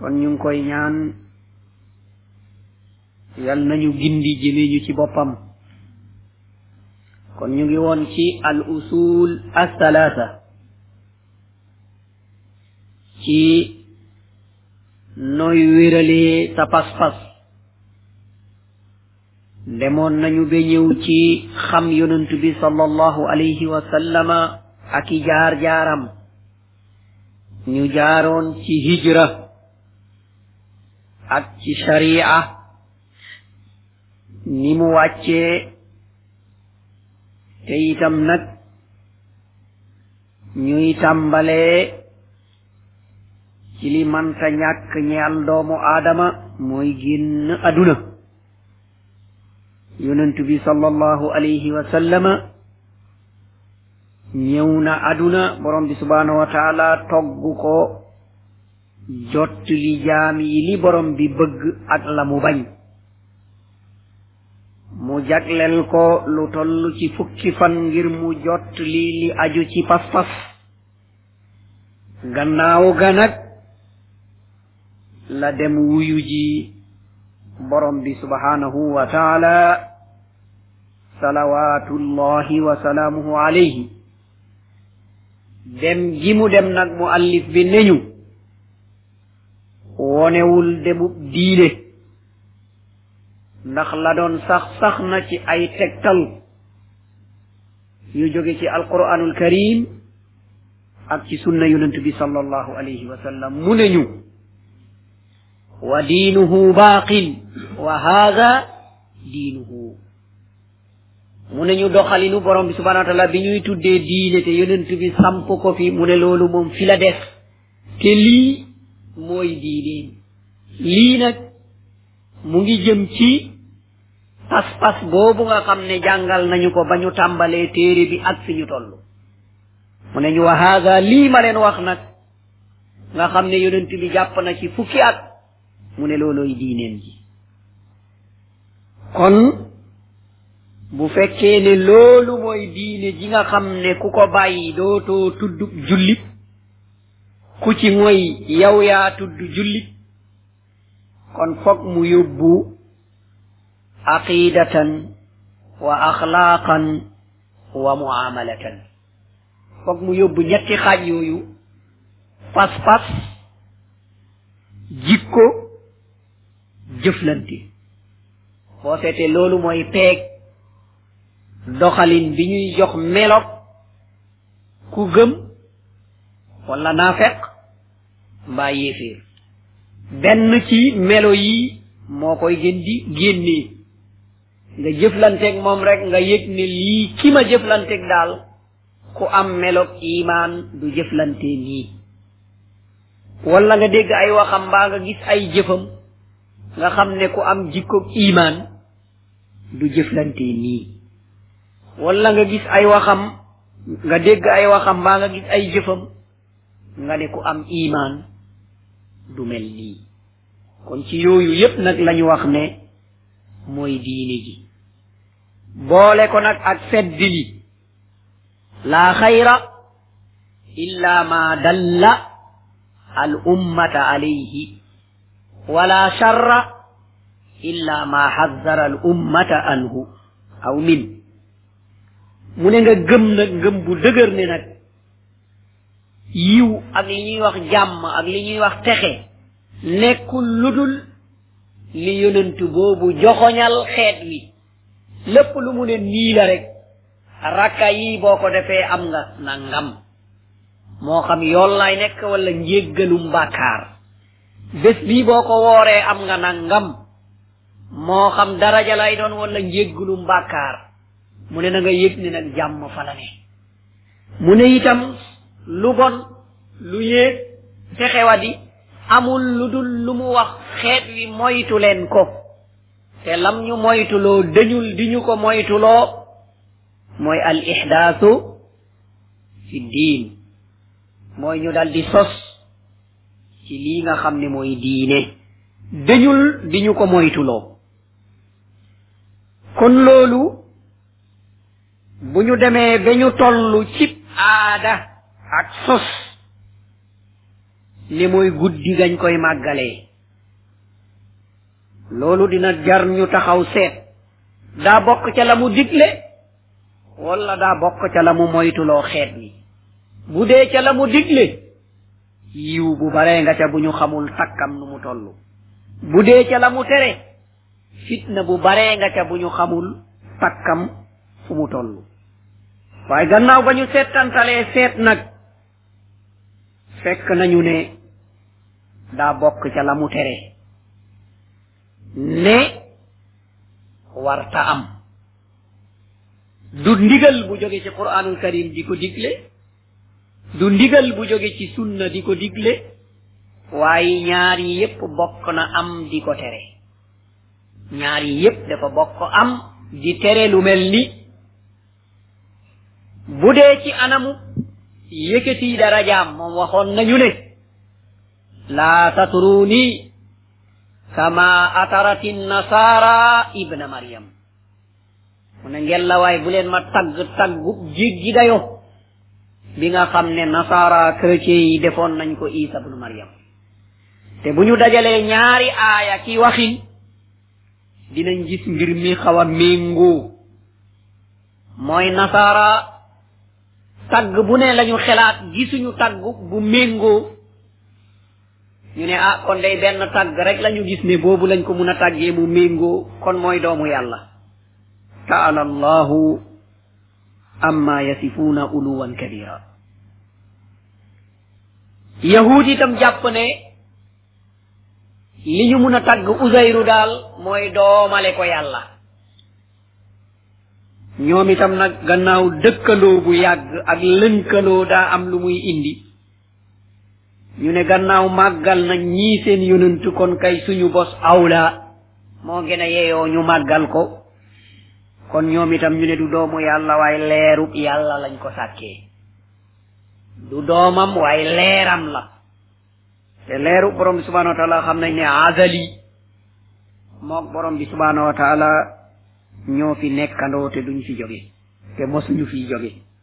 kon ñu ngi koy ñaan yal nañu gindi jëme ñu ci boppam kon ñu ngi woon ci al usul asalaasa ci nooy wéralee sa pas-pas demoon nañu ba ñëw ci xam yonent bi sallallahu alayhi wa sallama ak i jaar-jaaram ñu jaaroon ci hijra ak ci sharia ni mu wàccee te itam nag ñuy tàmbalee ci li manta ñàkk ñeel doomu aadama mooy génn aduna yonent bi sallallahu alayhi wa sallama ñëw na aduna borom bi subhanahu wa taala togg ko jott li jaam yi li borom bi bëgg ak la mu bañ mu jaglel ko lu toll ci fukki fan ngir mu jott li li aju ci pas-pas gannaaw ga nag la dem wuyu ji borom bi subhanahu wa taala salawaatullahi wa salaamuhu alayhi dem gi mu dem nag mu allif bi neñu wonewul demub diine ndax la doon sax sax na ci ay tegtal yu jóge ci alquranul karim ak ci sunna yonent bi sallallahu alayhi wa sallam mu ne ñu wa diinuhu baaqin wa haada diinuhu mu ne ñu doxalinu borom bi subhanahu wa taala bi ñuy tuddee diine te yonent bi samp ko fi mu ne loolu moom fi la def te lii mooy diine lii nag mu ngi jëm ci pas-pas boobu nga xam ne jàngal nañu ko ba ñu tàmbalee téere bi ak fi ñu toll mu ne ñu wa haada lii ma leen wax nag nga xam ne yonent bi jàpp na ci fukki at mu ne loolooy diineen ji kon bu fekkee ne loolu mooy diine ji nga xam ne ku ko bàyyi dootoo tudd jullit ku ci mooy yow yaa tudd jullit kon foog mu yóbbu aqidatan wa axlaaqan wa muamalatan foog mu yóbbu ñetti xaaj yooyu pas-pas jikko jëflante boo seetee loolu mooy peeg doxalin bi ñuy jox melog ku gëm wala naafeq mbaa yéeféer benn ci melo yi moo koy gën di génnee nga jëflanteeg moom rek nga yëg ne lii ki ma jëflanteeg daal ku am meloog imaan du jëflante nii wala nga dégg ay waxam mbaa nga gis ay jëfam nga xam ne ku am jikkoog imaan du jëflante nii wala nga gis ay waxam nga dégg ay waxam mbaa nga gis ay jëfam nga ne ku am imaan du mel nii kon ci yooyu yépp nag lañu wax ne mooy diine ji boole ko nag ak fedd li laa xayra illa ma dalla al ummata alayhi wala sharra illa ma xaddara al ummata anhu aw min mu ne nga gëm nag ngëm bu dëgër ne nag yiw ak li ñuy wax jàmm ak li ñuy wax texe nekkul lu dul li yonent boobu joxoñal xeet wi lépp lu mu ne nii la rek rakka yi boo ko defee am nga nangam moo xam yool lay nekk wala njéggalum bàkkaar bés bii boo ko wooree am nga nangam moo xam daraja lay doon wala njéggalum bàkkaar mu ne na nga yëg ne nag jàmm fa la ne mu ne itam lu bon lu yéeg fexewa di amul lu dul lu mu wax xeet wi moytu leen ko te lam ñu moytuloo dañul di ñu ko moytuloo mooy al ihdaasu fi diin mooy ñu dal di sos ci lii nga xam ne mooy diine dañul di ñu ko moytuloo kon loolu bu ñu demee ba ñu toll cib aada ak sos li mooy guddi gañ koy màggalee loolu dina jar ñu taxaw seet daa bokk ca la mu digle wala daa bokk ca la mu moytuloo xeet wi bu dee ca la mu digle yiw bu baree nga ca bu ñu xamul takkam nu mu toll bu dee ca la mu tere fitna bu baree nga ca bu ñu xamul takkam fu mu toll waaye gannaaw ba ñu seetantalee seet nag fekk nañu ne daa bokk ca la mu tere ne warta am du ndigal bu jóge ci quraanul karim di ko digle du ndigal bu jóge ci sunna di ko digle waaye ñaar yi yépp bokk na am di ko tere ñaar yi yépp dafa bokk am di tere lu mel ni bu dee ci anamu yëkkati darajaam moom waxoon nañu ne laa tatruuni kama atarati nasara ibna maryam mu ne ngel la waay bu leen ma tagg taggu jéggi dayo bi nga xam ne nasaara chrétien yi defoon nañ ko isa bnu mariam te bu ñu dajalee ñaari aaya ki waxin dinañ gis mbir mi xaw a méngoo mooy nasaara tagg bu ne lañu xelaat gisuñu tagg bu méngoo ñu ne ah kon day benn tàgg rek lañu gis ne boobu lañ ko mun a tàggee mu méngoo kon mooy doomu yàlla taala allahu amma yasifuuna uluwan kabira yahud itam jàpp ne li ñu mun a tàgg usayru daal mooy doomale ko yàlla ñoom itam nag gannaaw dëkkandoo bu yàgg ak lënkaloo daa am lu muy indi ñu ne gannaaw màggal na ñii seen yonent kon kay suñu bos awla moo gën a yeyoo ñu màggal ko kon ñoom itam ñu ne du doomu yàlla waaye leeru yàlla lañ ko sàkkee du doomam waaye leeram la te leeru borom bi subhanahu wa taala xam nañ ne azali mook borom bi subhanahu wa taala ñoo fi nekkandoo te duñ fi jóge te mosuñu fi jóge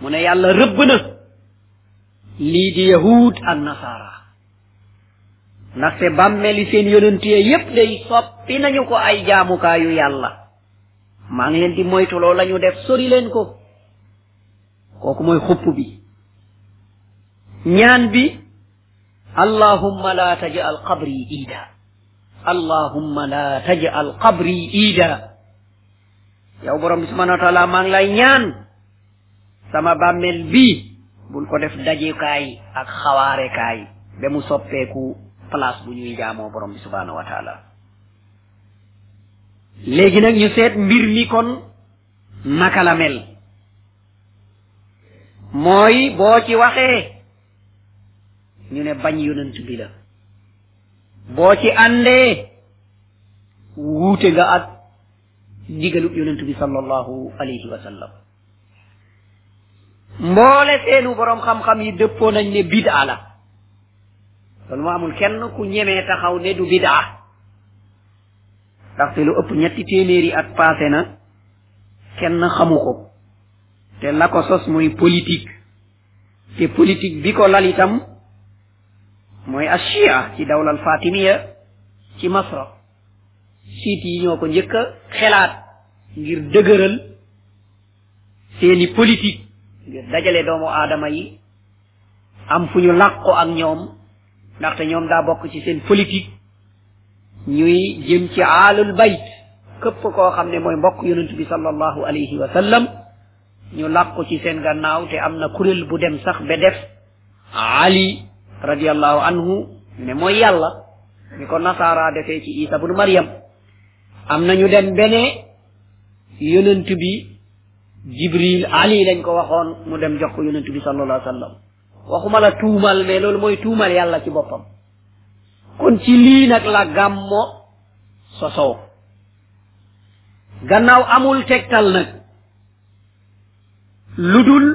mu ne yàlla rëbb na lii di yahud ak nasaara ndaxte bàmmeeli seen yonent ya yépp day soppi nañu ko ay jaamukaayu yàlla maa ngi leen di moytuloo la ñu def sori leen ko kooku mooy xupp bi ñaan bi allahumma la tajal qabri ida allahumma la tajal qabri ida yow borom bi subhanahu wa taala maa ngi lay ñaan sama bàmmeel bii bul ko def dajukaay ak xawaarekaay ba mu soppeeku place bu ñuy jaamoo borom bi subhanahu wa taala léegi nag ñu seet mbir mi kon naka la mel mooy boo ci waxee ñu ne bañ yonent bi la boo ci àndee wuute nga ak ndigalu yonent bi sallallahu alayhi wa sallam mboole seenu borom xam-xam yi dëppoo nañ ne bid'a la loolu moo amul kenn ku ñemee taxaw ne du bid'a ndaxte lu ëpp ñetti téeméeri at passé na kenn xamu ko te la ko sos mooy politique te politique bi ko lal itam mooy ashia ci dawlal fatimiya ci masra siit yi ñoo ko njëkk a xelaat ngir dëgëral seeni politique ngir dajale doomu aadama yi am fu ñu làqu ak ñoom ndaxte ñoom daa bokk ci seen politique ñuy jëm ci aalul bayt këpp koo xam ne mooy mbokk yonent bi sallallahu alayhi wa sallam ñu làqu ci seen gannaaw te am na kuréel bu dem sax ba def ali radiallahu anhu ne mooy yàlla ni ko nasaara defee ci isa bunu mariam am na ñu dem bene yonent bi jibril ali lañ ko waxoon mu dem jox ko yonent bi sallallahu alayhi wa sallam waxuma la tuumal mais loolu mooy tuumal yàlla ci boppam kon ci lii nag la gàmmo sosoo gannaaw amul tegtal nag lu dul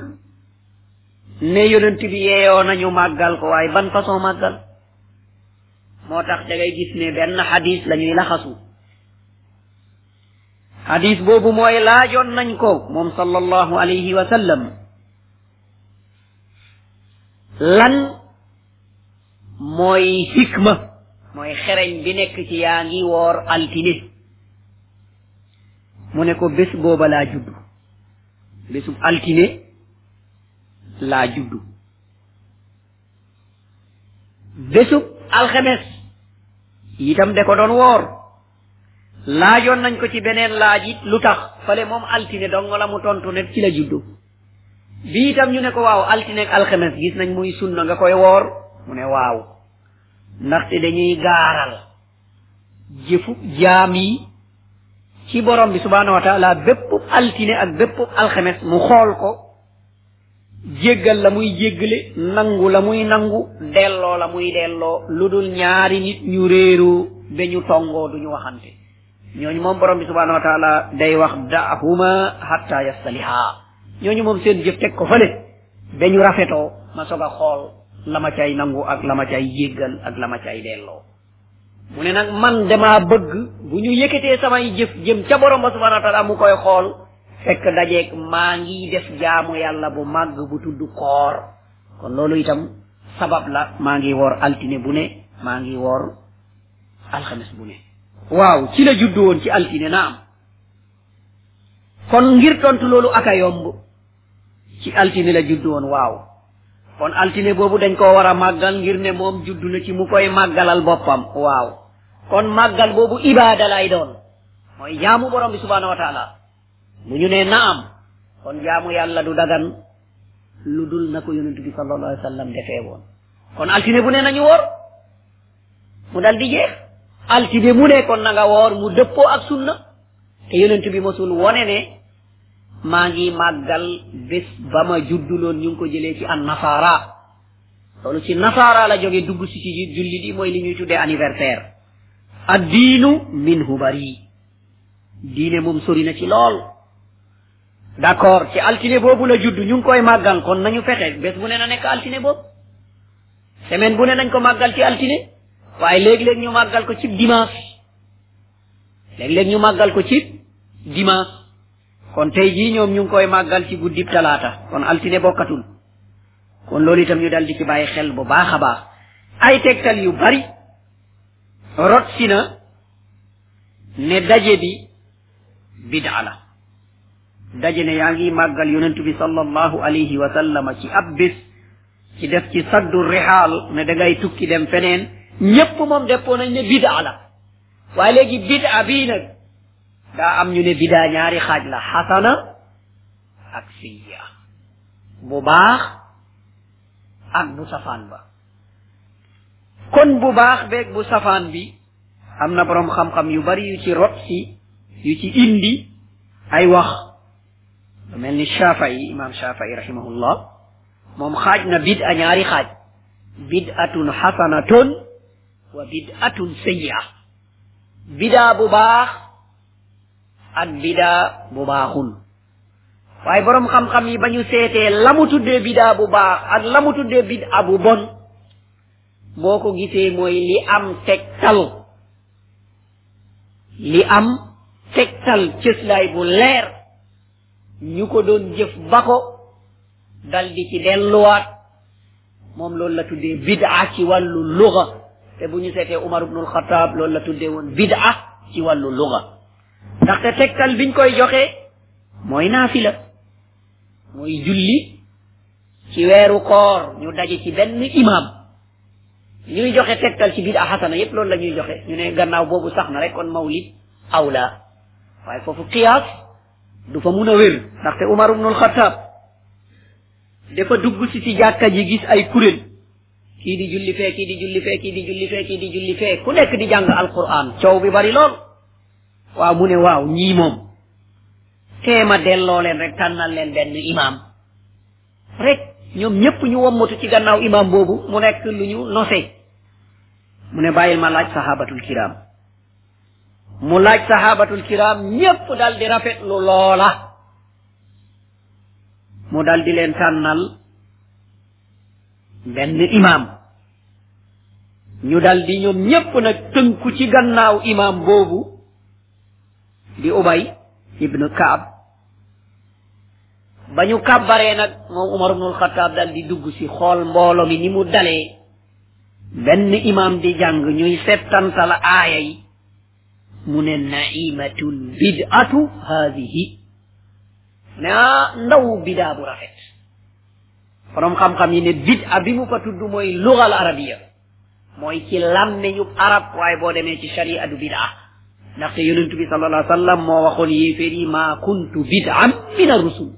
ne yonent bi yeeyoo nañu màggal ko waaye ban façon màggal moo tax da ngay gis ne benn xadis la ñuy laxasu xadis boobu mooy laajoon nañ ko moom sallallahu alayhi wa sallam lan mooy hikma mooy xereñ bi nekk ci yaa ngi woor altine mu ne ko bés booba laa juddu bésub altine laa juddu bésub alxemes itam de ko doon woor laajoon nañ ko ci beneen laaj it lu tax fale moom altine dong la mu tontu ne ci la juddu bi itam ñu ne ko waaw altine ak alxames gis nañ muy sunna nga koy woor mu ne waaw ndaxte dañuy gaaral jëfu jaam yi ci borom bi subhanahu wa taala bépp altine ak bépp alxames mu xool ko jéggal la muy jéggale nangu la muy nangu delloo la muy delloo lu dul ñaari nit ñu réeroo ba ñu tongoo duñu waxante ñooñu moom borom bi subhanahu wa taala day wax daahuma hatta yastaliha ñooñu moom seen jëf teg ko fële dañu rafetoo ma soog a xool la ma cay nangu ak la ma cay jéggal ak la ma cay delloo mu ne nag man damaa bëgg bu ñu yëkkatee samay jëf jëm ca borom ba subhanahu wa taala mu koy xool fekk dajeeg maa ngi def jaamu yàlla bu màgg bu tudd koor kon loolu itam sabab la maa ngi woor altine bu ne maa ngi woor alxames bu ne waaw ci la juddu woon ci altine na am kon ngir tontu loolu ak a yomb ci altine la juddu woon waaw kon altine boobu dañ koo war a màggal ngir ne moom juddu na ci mu koy màggalal boppam waaw kon màggal boobu ibaada lay doon mooy jaamu borom bi subhaanahu wa taala bu ñu nee naam kon jaamu yàlla du dagan lu dul na ko yonent bi sallallahu alayhi wa sallam defee woon kon altine bu ne nañu woor mu dal di jeex altine mu ne kon na nga woor mu dëppoo ak sunna te yonent bi mosul wone ne maa ngi màggal bés ba ma judduloon ñu ngi ko jëlee ci an nasaara loolu ci nasaara la jóge dugg si ci julli di mooy li ñuy tuddee anniversaire ad diinu minhu bari diine moom sori na ci lool d' accord ci altine boobu la judd ñu ngi koy màggal kon nañu fexe bés bu ne na nekk altine boobu semaine bu ne nañ ko màggal ci altine waaye léeg-léeg ñu màggal ko ci dimanche léeg-léeg ñu màggal ko ci dimanche kon tey jii ñoom ñu ngi koy màggal ci guddib talaata kon altine bokkatul kon loolu itam ñu dal di ci bàyyi xel bu baax a baax ay tegtal yu bari rot si na ne daje bi bidaa la daje ne yaa ngi màggal yonent bi sallallahu alayhi wa sallama ci ab bés ci def ci saddu rihaal ne da ngay tukki dem feneen ñépp moom deppoo nañ ne bidaa la waaye léegi bidaa bii nag daa am ñu ne bidaa ñaari xaaj la xasana ak siya bu baax ak bu safaan ba kon bu baax beeg bu safaan bi am na boroom xam-xam yu bari yu ci rot si yu ci indi ay wax lu mel ni shafai imam shafai rahimahullah moom xaaj na bid a ñaari xaaj bid atun xasanatun wa bid atun sayia bidaa bu baax ak bidaa bu baaxul waaye borom xam-xam yi ba ñu seetee la mu tuddee bidaa bu baax ak la mu tuddee bid a bu bon boo ko gisee mooy li am tegtal li am tegtal cëslaay bu leer ñu ko doon jëf ba ko dal di ci delluwaat moom loolu la tuddee bid'a ci wàllu luga te bu ñu seetee Umar ibnul Xataab loolu la tuddee woon bid'a ci wàllu luga ndaxte tegtal biñ koy joxe mooy naafila mooy julli ci weeru koor ñu daje ci benn imam ñuy joxe tegtal ci bid'a xasana yépp loolu la ñuy joxe ñu ne gannaaw boobu sax na rek kon mawlid awla waaye foofu qiyaas du fa mun a wér ndaxte Umar ibnul Xattaab dafa dugg si ci jàkka ji gis ay kuréel kii di julli fee kii di julli fee kii di julli fee kii di julli fee ku nekk di jàng alquran coow bi bari lool waaw mu ne waaw ñii moom teema delloo leen rek tànnal leen benn imaam rek ñoom ñépp ñu wommatu ci gannaaw imaam boobu mu nekk lu ñu nose mu ne bàyyil ma laaj sahabatul kiram mu laaj sahabatul kiram ñépp dal di rafetlu loola mu dal di leen tànnal benn imaam ñu dal di ñoom ñépp nag tënku ci gannaaw imaam boobu di ubay ibnu kaab ba ñu kàbbaree nag moom umar ibnul xataab dal di dugg si xool mboolo mi ni mu dalee benn imam di jàng ñuy settantal aaya yi mu ne naimatul bid'atu haadihi ne ah ndaw bidaa bu rafet borom xam-xam yi ne bid'a bi mu fa tudd mooy lugal arabiya mooy ci làmmeñu arab waaye boo demee ci sharia du bidaa ndaxte yonent bi sallallahu alayhi wa sallam moo waxoon yéeféer yi maa kuntu bid'an min ar-rusul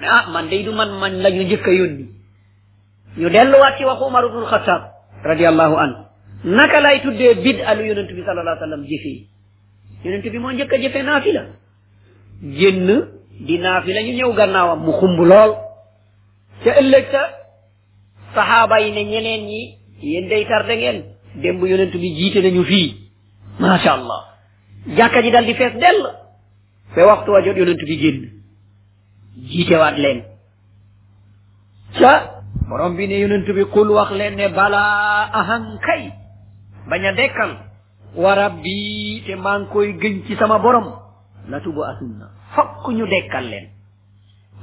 mais ah man day du man man la ñu njëkk a yónni ñu delluwaat ci waxu Umar ibnul Xattaab radiyallahu anhu naka lay tuddee bid'a lu yonent bi sallallahu alayhi wa sallam jëfee yonent bi moo njëkk a jëfee naafila génn di naafila ñu ñëw gannaawam mu xumb lool ca ëllëg sa saxaaba yi ne ñeneen ñi yéen day tarde ngeen démb yonent bi jiite nañu fii macha allah jàkka ji dal di fees dell ba waxtu wa jot yonent bi génn jiitewaat leen ca borom bi ne yonent bi qul wax leen ne balaa ahan kay bañ a dekkal wa rabbi te maa ngi koy gëñ ci sama borom la tubu asunna fokk ñu dekkal leen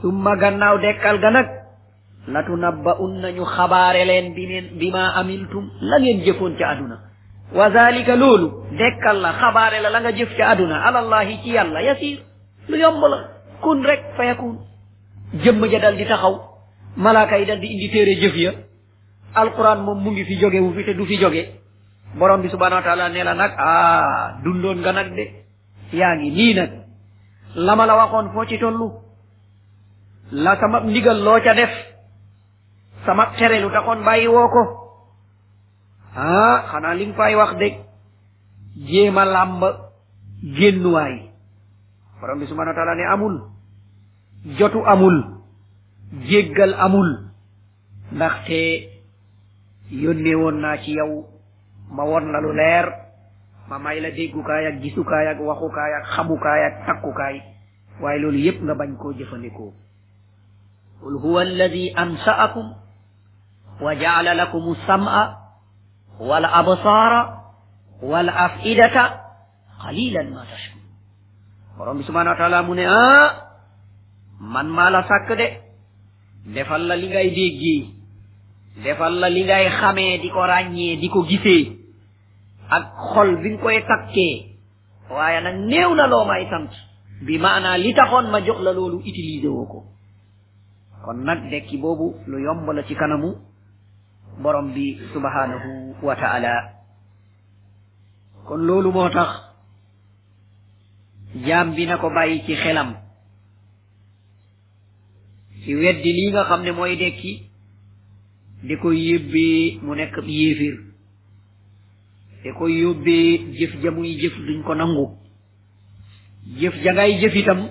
summa gannaaw dekkal ga nag latu nabba un nañu xabaare leen bi neen bi ma amiltum la ngeen jëfoon ca aduna wa zalika loolu dekkal la xabaare la la nga jëf ca aduna alallahi ci yàlla yasir lu yomb la kun rek fa yakun jëmm ja dal di taxaw malaaka yi dal di indi téere jëf ya alquran moom mu ngi fi jóge wu fi te du fi jóge borom bi subhanahu wa taala ne la nag ah dundoon nga nag de yaa ngi nii nag lama la waxoon foo ci tollu la sama ndigal loo ca def sama tere lu taxoon bàyyi woo ko ah xanaa li nga fay wax de jéem a làmb génnuwaay borom bi subhanahu wa taala ne amul jotu amul jéggal amul ndaxte yónnee woon naa ci yow ma won la lu leer ma may la déggukaay ak gisukaay ak waxukaay ak xamukaay ak takkukaay waaye loolu yépp nga bañ koo jëfandikoo qul huwa alladi ansaakum wa jaala lakum alsam'a wal absaara wal afidata qalilan ma tashkur borom bi subhanahu wa taala mu ne ah man maa la sàkk de defal la li ngay déggee defal la li ngay xamee di ko ràññee di ko gisee ak xol bi nga koy takkee waaye nag néew na loo may sant bi maanaa li taxoon ma jox la loolu utilisé woo ko kon nag dekki boobu lu yomb la ci kanamu borom bi subhanahu wa taala kon loolu moo tax jaam bi na ko bàyyi ci xelam ci weddi lii nga xam ne mooy dekki di ko yóbbee mu nekk ab yéefir di ko yóbbee jëf ja muy jëf duñ ko nangu jëf ja ngay jëf itam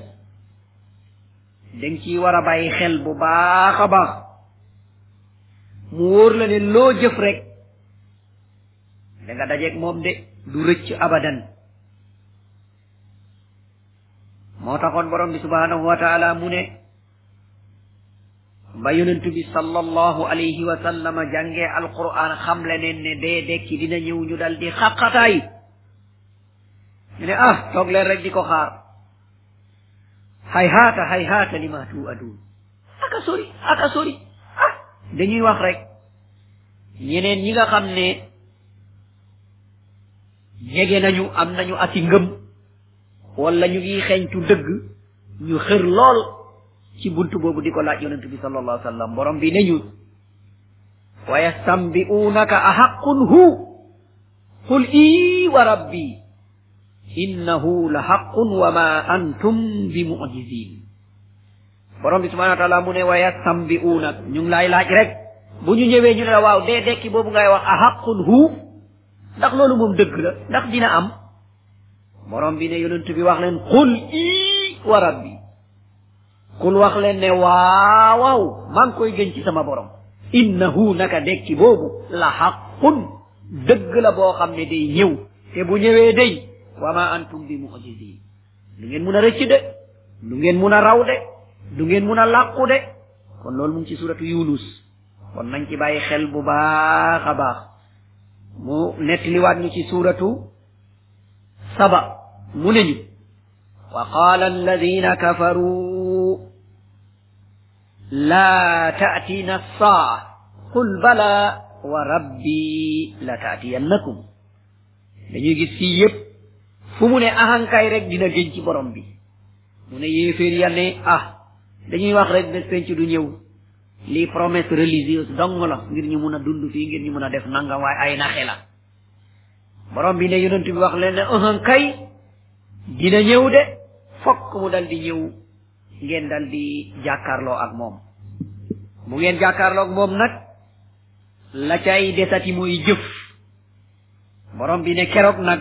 danga ciy war a bàyyi xel bu baax a baax mu wóor la ne loo jëf rek da nga dajeeg moom de du rëcc abadan moo taxoon borom bi subhanahu wa taala mu ne ba yonentu bi sallallahu alayhi wa sallam jàngee alquran xam le neen ne dee dekki dina ñëw ñu dal di xaqataay ñu ne ah toog leen rek di ko xaar hayhaata hayhaata li ma tuuaduun aka sori aka sori ah dañuy wax rek ñeneen ñi nga xam ne jege nañu am nañu ati ngëm wala ñu ngi xeeñtu dëgg ñu xër lool ci buntu boobu di ko laaj yonent bi sallallahu alayhi wa sallam borom bi ne ñu wa yastanbi'unaka ahaqqun hu qul ii wa rabbi innahu la haqqun wa ma antum bi mu'jizin borom bi subhanahu wa taala mu ne wa yastanbi'unak ñu ngi laay laaj rek bu ñu ñëwee ñu ne la waaw dee dekki boobu ngay wax ahaqqun hu ndax loolu moom dëgg la ndax dina am borom bi ne yonent bi wax leen qul ii wa rabbi qul wax leen ne waawaw maa ngi koy gën ci sama borom innahu naka dekki boobu la xaqun dëgg la boo xam ne day ñëw te bu ñëwee day wa ma antum bi mu'jizin lu ngeen mun a rëcc de lu ngeen mun a raw de lu ngeen mun a làqu de kon loolu mu ngi ci suratu yunus kon nañ ci bàyyi xel bu baax a baax mu nettaliwaat ñu ci suuratu saba mu ne ñu wa qaala alladina kafaruu laa taatiina alsaa qul bala wa rabbi la taatiyannakum dañuy gis fii yépp fu mu ne ahankay rek dina gën ci borom bi mu ne yéeféer ya ne ah dañuy wax rek bés penc du ñëw lii promesse religieuse dong la ngir ñu mun a dund fii ngir ñu mun a def nangam waaye ay naxe la borom bi ne yonent bi wax leen ne un kay dina ñëw de fokk mu dal di ñëw ngeen dal di jàkkaarloo ak moom bu ngeen jàkkaarloo ak moom nag la cay desati mooy jëf borom bi ne keroog nag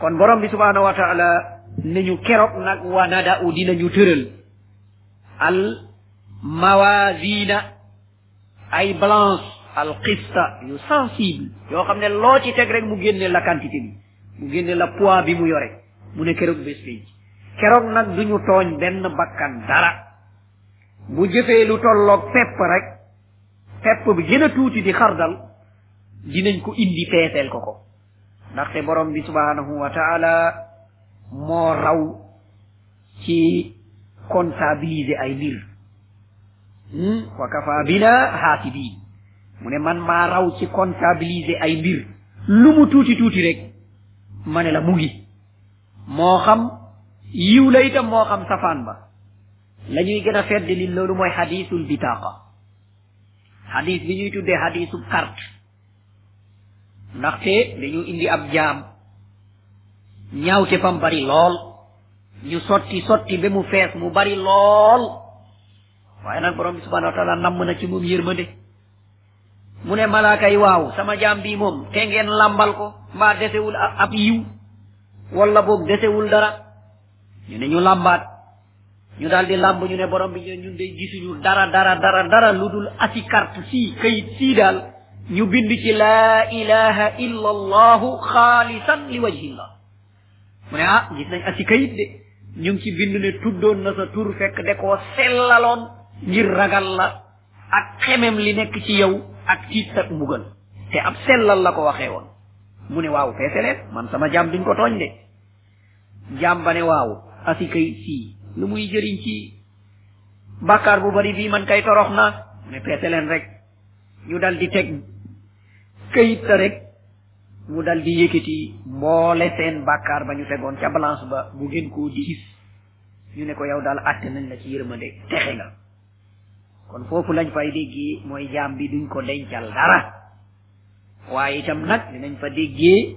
kon borom bi subhanahu wa taala ne ñu keroog nag wa nada u dinañu tëral al mawasina ay balance al qista yu sensible yoo xam ne loo ci teg rek mu génne la quantité bi mu génne la poids bi mu yore mu ne keroog bés pénc keroog nag duñu tooñ benn bakkan dara bu jëfee lu tolloog pepp rek pepp bi gën a tuuti di xardal dinañ ko indi peeseel ko ko ndaxte borom bi subhanahu wa taala moo raw ci comptabiliser ay mbir hmm? wa kafa bina haasibin mu ne man maa raw ci comptabiliser ay mbir lu mu tuuti tuuti rek ma ne la mu ngi moo xam yiw la itam moo xam safaan ba la ñuy gën a fedd li loolu mooy xadiisul bitaaqa xadiis bi ñuy tuddee xadiisub carte ndaxte dañu indi ab jaam ñaawte fam bari lool ñu sotti sotti ba mu fees mu bari lool waaye nag borom bi subhanahu wa taala namm na ci moom yërmande mu ne malaaka yi waaw sama jaam bii moom te ngeen làmbal ko mbaa desewul ab yiw wala boog desewul dara ñu ne ñu làmbaat ñu daal di làmb ñu ne borom bi ñun day gisuñu dara dara dara dara lu dul asi carte sii kayit sii daal ñu bind ci laa ilaha illa allahu xaalisan li wajhillah mu ne ah gis nañ asi kayit de ñu ngi ci bind ne tuddoon na sa tur fekk de koo sellaloon ngir ragal la ak xemem li nekk ci yow ak tiit sa mbugal te ab sellal la ko waxee woon mu ne waaw feese leen man sama jaam duñ ko tooñ de jaam ba ne waaw asi kay sii lu muy jëriñ ci bàkkaar bu bari bii man kay torox na mu ne peese leen rek ñu dal di teg këyit la rek mu dal di yëkkati mboole seen bàkkaar ba ñu tegoon ca balance ba mu gën koo diis ñu ne ko yow daal àtte nañ la ci yërmande texe nga kon foofu lañ fay déggee mooy jaam bi duñ ko dencal dara waaye itam nag dinañ fa déggee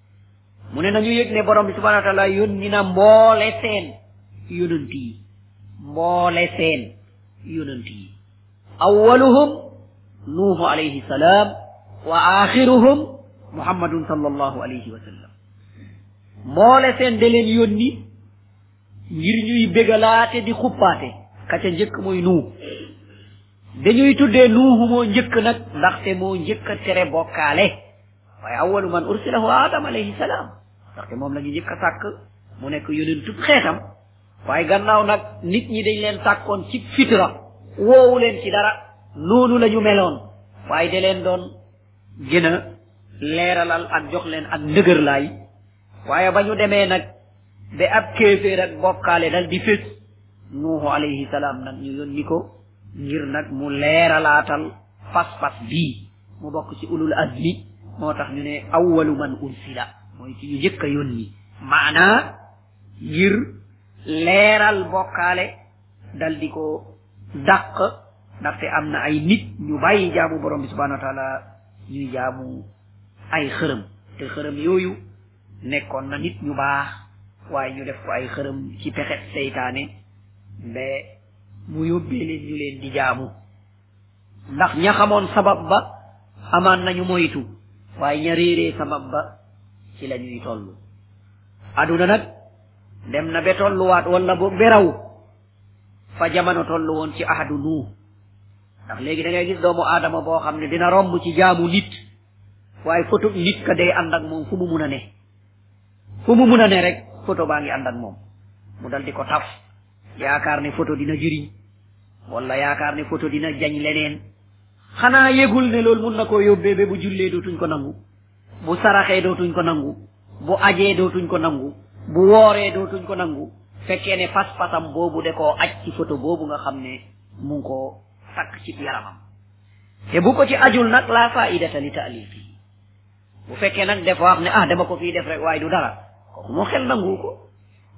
mu ne nañu yëg ne borom bi subhanahu wa taala yónni na mboole seen yonant yi mboole seen yonant yi awaluhum nuuhu alayhi salaam wa axiruhum muhammadun sallallahu alayhi wa sallam mboole seen da leen yónni ngir ñuy bégalaate di xuppaate ka ca njëkk mooy nuuh dañuy tuddee nuuhu moo njëkk nag ndaxte moo njëkk a tere bokkaale waaye awalu man ursila huwa adam alayhi salaam ndaxte moom la ñu njëkk a sàkk mu nekk yonentub xeetam waaye gannaaw nag nit ñi dañ leen sàkkoon ci fitra woowu leen ci dara noonu la ñu meloon waaye da leen doon gën a leeralal ak jox leen ak ndëgër laay waaye ba ñu demee nag ba ab kéeféer ak bokkaale dal di fés nuuhu alayhi salaam nag ñu yónni ko ngir nag mu leeralaatal pas-pas bii mu bokk ci ulul azmi moo tax ñu ne awwalu man ursila mooy ci ñu njëkk a yónni maanaa ngir leeral bokkaale dal di ko dàq ndaxte am na ay nit ñu bàyyi jaamu borom bi subhanahu wa taala ñuy jaamu ay xërëm te xërëm yooyu nekkoon na nit ñu baax waaye ñu def ko ay xërëm ci pexet seytaane mbe mu yóbbee leen ñu leen di jaamu ndax ña xamoon sabab ba amaan nañu moytu waaye ña réeree sabab ba ci la ñuy toll aduna nag dem na be tolluwaat walla boog be raw fa jamono tollu woon ci ahadu nuuh ndax léegi da ngay gis doomu aadama boo xam ne dina romb ci jaamu nit waaye photo nit ka day ànd ak moom fu mu mun a ne fu mu mun a ne rek photo baa ngi ànd ak moom mu dal di ko taf yaakaar ne photo dina jëriñ wala yaakaar ne photo dina jañ leneen xanaa yëgul ne loolu mun na koo yóbbee ba bu jullee dootuñ ko nangu bu saraxee dootuñ ko nangu bu ajee dootuñ ko nangu bu wooree dootuñ ko nangu fekkee ne pas-pasam boobu de koo aj ci photo boobu nga xam ne mu ngi koo takk ci yaramam te bu ko ci ajul nag laa faidata li taalifi bu fekkee nag dafa wax ne ah dama ko fii def rek waaye du dara kooku moo xel nangu ko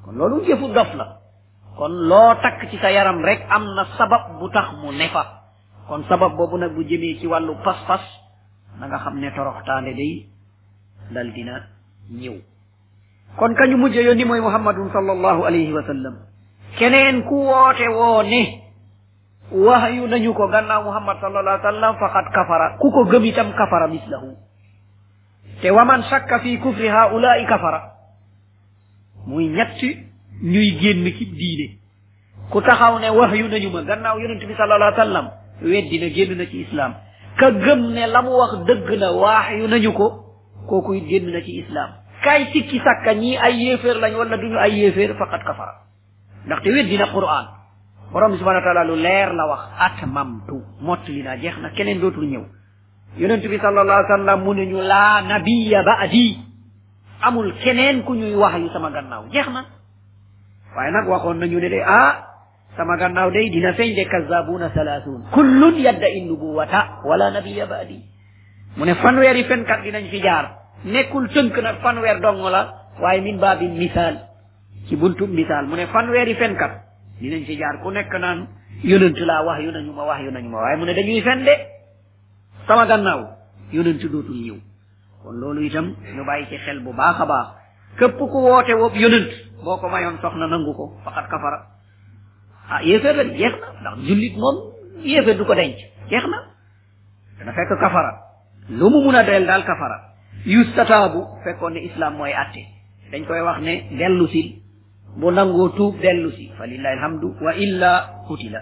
kon loolu jëfu dof la kon loo takk ci sa yaram rek am na sabab bu tax mu ne fa kon sabab boobu nag bu jëmee ci wàllu pas-pas na nga xam ne toroxtaande day dal dina ñëw kon kañu mujj yónni mooy muhammadun sallallahu alayhi wa sallam keneen ku woote woo ne waxyu nañu ko gannaaw muhammad sallallahu alayhi wa sallam faqad kafara ku ko gëm itam kafara mislahu te waman shakka fi kufri haulaai kafara muy ñett ñuy génn ci diine ku taxaw ne wax yu nañu ma gannaaw yonent bi sallallahu alayhi wa sallam weddi na génn na ci islam ka gëm ne la mu wax dëgg la wax yu nañu ko kooku it génn na ci islam kay sikki sàkka ñii ay yéeféer lañ wala duñu ay yéeféer faqat kafara ndaxte weddi na quran borom bi subhanahu wa taala lu leer la wax atmamtu mottali naa jeex na keneen dootul ñëw yonent bi sallallahu alayhi wa sallam mu ne ñu laa nabiya baadi amul keneen ku ñuy wax yu sama gannaaw jeex na waaye nag waxoon nañu ne de ah sama gannaaw day dina feeñ de kazabuuna salaasuun kullun yadda in nubuwata wala nabiya baadi mu ne fanweer yi fenkat dinañ fi jaar nekkul tënk nag fanweer dong la waaye min baabi misaal ci buntu misaal mu ne fanweer yi fenkat dinañ fi jaar ku nekk naan yonent laa wax yu nañu ma wax yu nañu ma waaye mu ne dañuy fen de sama gannaaw yonent dootul ñëw kon loolu itam ñu bàyyi ci xel bu baax a baax képp ku woote woob yonent boo ko mayoon soxna nangu ko faqat kafara ah yéeféer la jeex na ndax jullit moom yéeféer du ko denc jeex na dana fekk kafara lu mu mun a del daal kafara yustataabu fekkoon ne islam mooy atte dañ koy wax ne dellu si bu nangoo tuub dellu si fa lillahi alhamdu wa illa kutila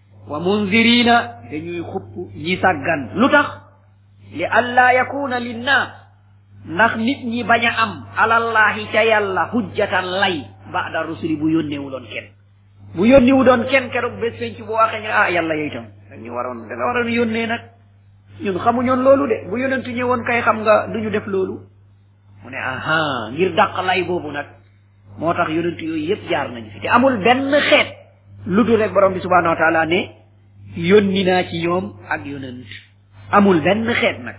wa munzirina dañuy xupp ñi sàggan lu tax li allaa yakuna linnaas ndax nit ñi bañ a am alallahi ca yàlla hujjatan lay baada rusuli bu yónneewu doon kenn bu yónneewu doon kenn keroog bés penc bu waxee ñu ah yàlla yow itam dañu waroon da nga waroon yónnee nag ñun xamuñoon loolu de bu yonentu ñëwoon kay xam nga duñu def loolu mu ne aha ngir dàq lay boobu nag moo tax yonent yooyu yëpp jaar nañu fi te amul benn xeet lu dul rek borom bi subhanahu wa taala ne yónni naa ci ñoom ak yonent amul benn xeet nag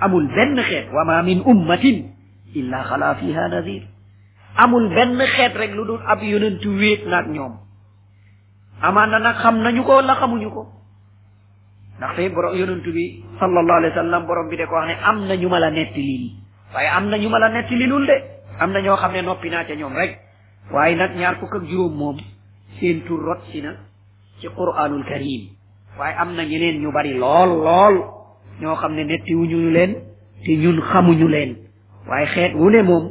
amul benn xeet wa ma min ummatin illa xala fiha nadir amul benn xeet rek lu dul ab yonent wéet naag ñoom amaan na nag xam nañu ko wala xamuñu ko ndaxte borom yonent bi sallallahu alayhi wa sallam borom bi de ko wax ne am na ñu ma la netti lii waaye am na ñu ma la netti li lul de am na ñoo xam ne noppi naa ca ñoom rek waaye nag ñaar fukk ak juróom moom seen tur rot si na ci quraanul karim waaye am na ñeneen ñu bari lool lool ñoo xam ne netti wuñu leen te ñun xamuñu leen waaye xeet wu ne moom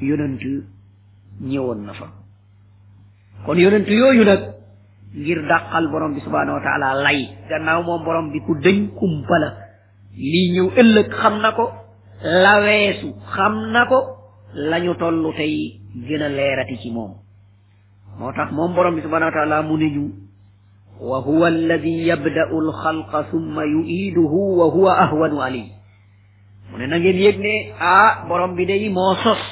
yonent ñëwoon na fa kon yonent yooyu nag ngir dàqal borom bi subhanahu wa taala lay gannaaw moom borom bi ku dëñ kumpa la lii ñëw ëllëg xam na ko la weesu xam na ko lañu tollu tey gën a leerati ci moom moo tax moom borom bi subhanahu wa taala mu ne ñu wa huwa alladi yabda'u alxalqa summa yu'iduhu wa huwa ahwanu alayhi mu ne na ngeen yëg ne ah borom bi day moo sos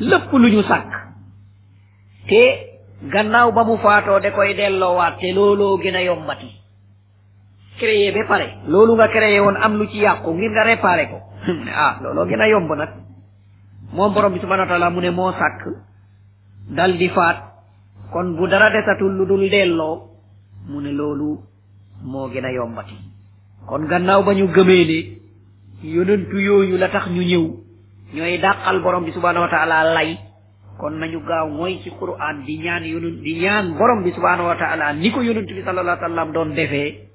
lépp lu ñu sàkk te gannaaw ba mu faatoo da koy delloowaat te looloo gën a yombati créé ba pare loolu nga créé woon am lu ci yàqu ngir nga réparé ko mu ne ah looloo gën a yomb nag moom borom bi subhanahu wa taala mu ne moo sàkk dal di faat kon bu dara desatul lu dul delloo mu ne loolu moo gën a yombati kon gannaaw ba ñu gëmee ne yonentu yooyu la tax ñu ñëw ñooy dàqal borom bi subhanahu wa taala lay kon nañu gaaw mooy ci quran di ñaan yonent di ñaan borom bi subhanahu wa taala ni ko yonent bi sallallahu alayhi wa sallam doon defee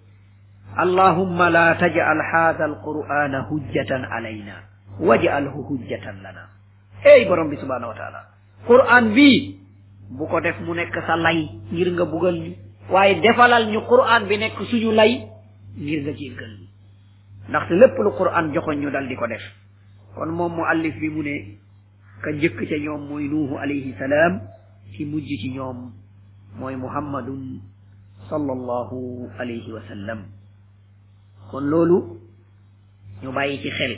allahumma la taj'al hadha alqur'ana hujjatan alayna waj'alhu hujjatan lana ey borom bi subhanahu wa taala quraan bii bu ko def mu nekk sa lay ngir nga bugal ñu waaye defalal ñu quraan bi nekk suñu lay ngir nga jéggal ñu ndaxte lépp lu quraan joxoñ ñu dal di ko def kon moom mu allif bi mu ne ka njëkk ca ñoom mooy nuuhu alayhi salaam ki mujj ci ñoom mooy muhammadun sallallahu alayhi wa sallam kon loolu ñu bàyyi ci xel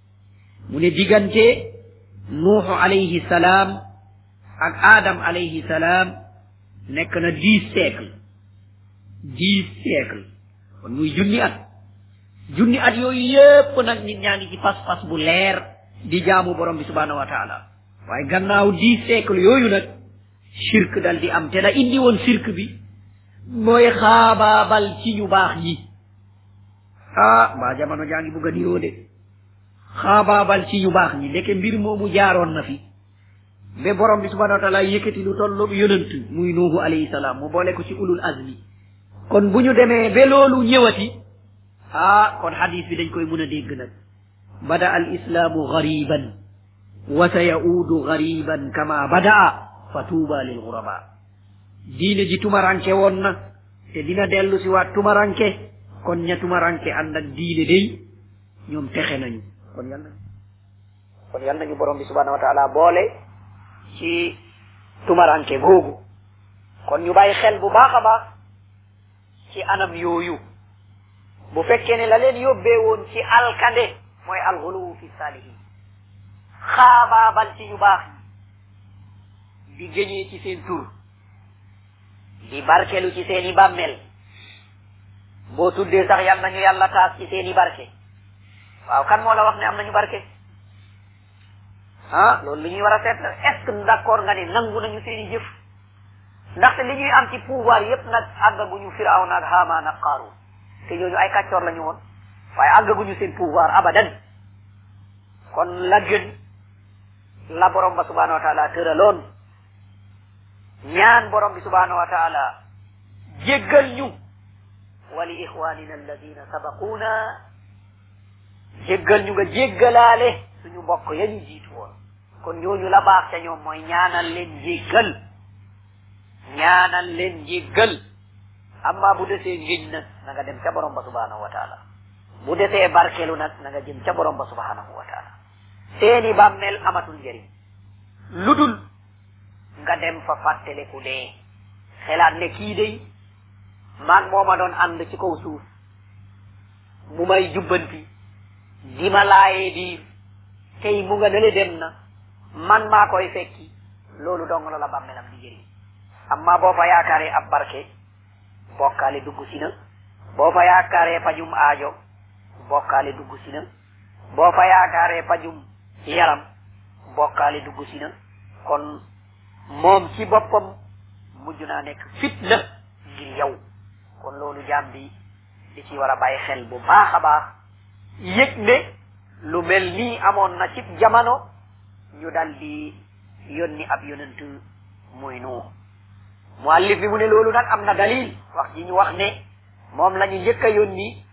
mu ne diggante nuuxu alayhi salaam ak aadam alayhi salaam nekk na dix siècle dix siècle kon muy junni at junni at yooyu yépp nag nit ñaa ngi ci pas-pas bu leer di jaamu borom bi subhanahu wa taala waaye gannaaw dix siècle yooyu nag shirk dal di am te la indi woon shirk bi mooy xaabaabal ci ñu baax ñi ah mbaa jamono jaa ngi bugg a niroo de xaabaabal ci ñu baax ñi ndeke mbir moomu jaaroon na fi ba borom bi subhanahu wa taala yëkkati lu tolloog yonant muy nuuhu alayhi salaam mu boole ko ci ulul azmi kon bu ñu demee ba loolu ñëwati ah kon xadis bi dañ koy mun a dégg nag bada al islaamu gariban wa sa yauudu gariban kama badaa fa tuuba lil guraba diine ji tumaranke woon na te dina dellu si waat tumaranke kon ña tumaranke ànd ak diine day ñoom texe nañu kon yal nañu kon yal nañu borom bi subhanahu wa taala boole ci tumaranke googu kon ñu bàyyi xel bu baax a baax ci anam yooyu bu fekkee ne la leen yóbbee woon ci alkande mooy alxuluwu fi saalihin xaabaabal ci ñu baax ñi di géñee ci seen tur di barkelu ci seeni bàmmeel boo tuddee sax yal nañu yàlla taas ci seeni barke waaw kan moo la wax ne am nañu barke ah loolu lu ñuy war a seet la est-ce que d'accord nga ne nangu nañu seeni jëf ndaxte li ñuy am ci pouvoir yépp nag àggaguñu firawna ak haamaan ak qaaruun te ñooñu ay kàccoor la ñu woon waaye àggaguñu seen pouvoir abadan kon la gën la borom ba subhanahu wa taala tëraloon ñaan borom bi subhanahu wa taala jéggal ñu wa li ixwanina alladina sabaquuna jéggal ñu nga jéggalaale suñu mbokk ya ñu jiitu woon kon ñooñu la baax ca ñoom mooy ñaanal leen njéggal ñaanal leen njéggal amma bu desee ngëñ nag na nga dem ca borom ba subhanahu wa taala bu desee barkelu nag na nga jëm ca borom ba subhanahu wa taala seeni bàmmeel amatul njëriñ lu dul nga dem fa fàttaliku dee xelaat ne kii day maag moo ma doon ànd ci kaw suuf mu may jubbanti di ma laayee biir tey mu nga nele dem na man maa koy fekki loolu dong la la bàmmeelam di jëriñ amma boo fa yaakaaree ab barke bokkaale dugg si na boo fa yaakaaree pajum aajo bokkaale dugg si na boo fa yaakaaree pajum yaram bokkaale dugg si na kon moom ci boppam mujj naa nekk fitna ngir yow kon loolu jaam bi di ci war a bàyyi xel bu baax a baax yëg ne lu mel nii amoon na ci jamono ñu dal di yónni ab yonent muy nuux muallif bi mu ne loolu nag am na dalil wax ji ñu wax ne moom la ñu njëkk a yónni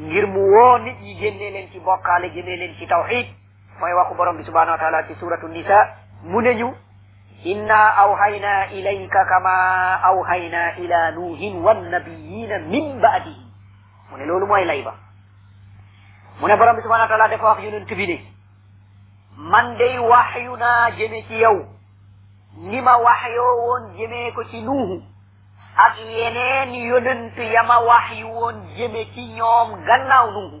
ngir mu woo nit ñi génnee leen ci bokkaale génnee leen ci tawxid mooy waxu borom bi subhanahu wa taala ci suratu nisa mu ne ñu inna awhayna ilayka kama awhayna ila nuuhin wannabiyina min baadihi mu ne loolu mooy lay ba mu ne borom bi subhanahu wa taala dafa wax yonent bi ne man day waxyu naa jëme ci yow ni ma waxyoo woon jëmee ko ci nuuhu ak yeneen yonent ya ma waxyu woon jëme ci ñoom gannaaw nuuhu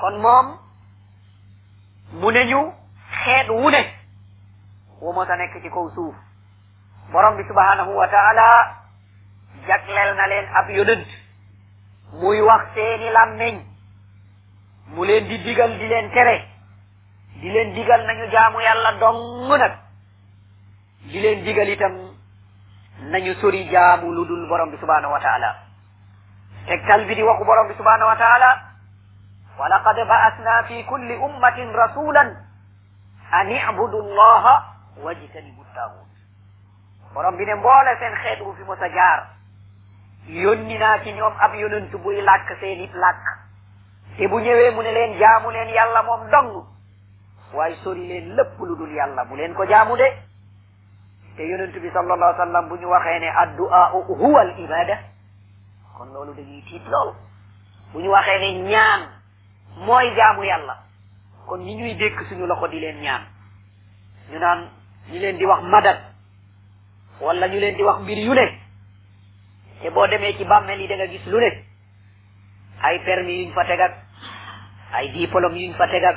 kon moom mu ne ñu xeet wu ne wu mos a nekk ci kaw suuf borom bi subhanahu wa taala jagleel na leen ab yonent muy wax seeni làmmeñ mu leen di digal di leen tere di leen digal nañu jaamu yàlla dong nag di leen digal itam nañu sori jaamu lu dul borom bi subhanahu wa taala tegtal bi di waxu borom bi subhanahu wa taala wa laqad ba'asna fi kulli ummatin rasulan an i'budu allaha wajtanibu taagut borom bi ne mboole seen xeet wu fi mos a jaar yónni naa ci ñoom ab yonent buy làkk seen it làkk te bu ñëwee mu ne leen jaamu leen yàlla moom dong waaye sori leen lépp lu dul yàlla bu leen ko jaamu de te yonent bi sallallahu alayhi wa sallam bu ñu waxee ne addu'a huwa al ibada kon loolu dañuy tiit lool bu ñu waxee ne ñaan mooy jaamu yàlla kon ñi ñuy dékk suñu loxo di leen ñaan ñu naan ñu leen di wax madad wala ñu leen di wax mbir yu ne te boo demee ci bàmmeel yi da nga gis lu ne ay permis yuñ fa teg ak ay diplôme yuñ fa teg ak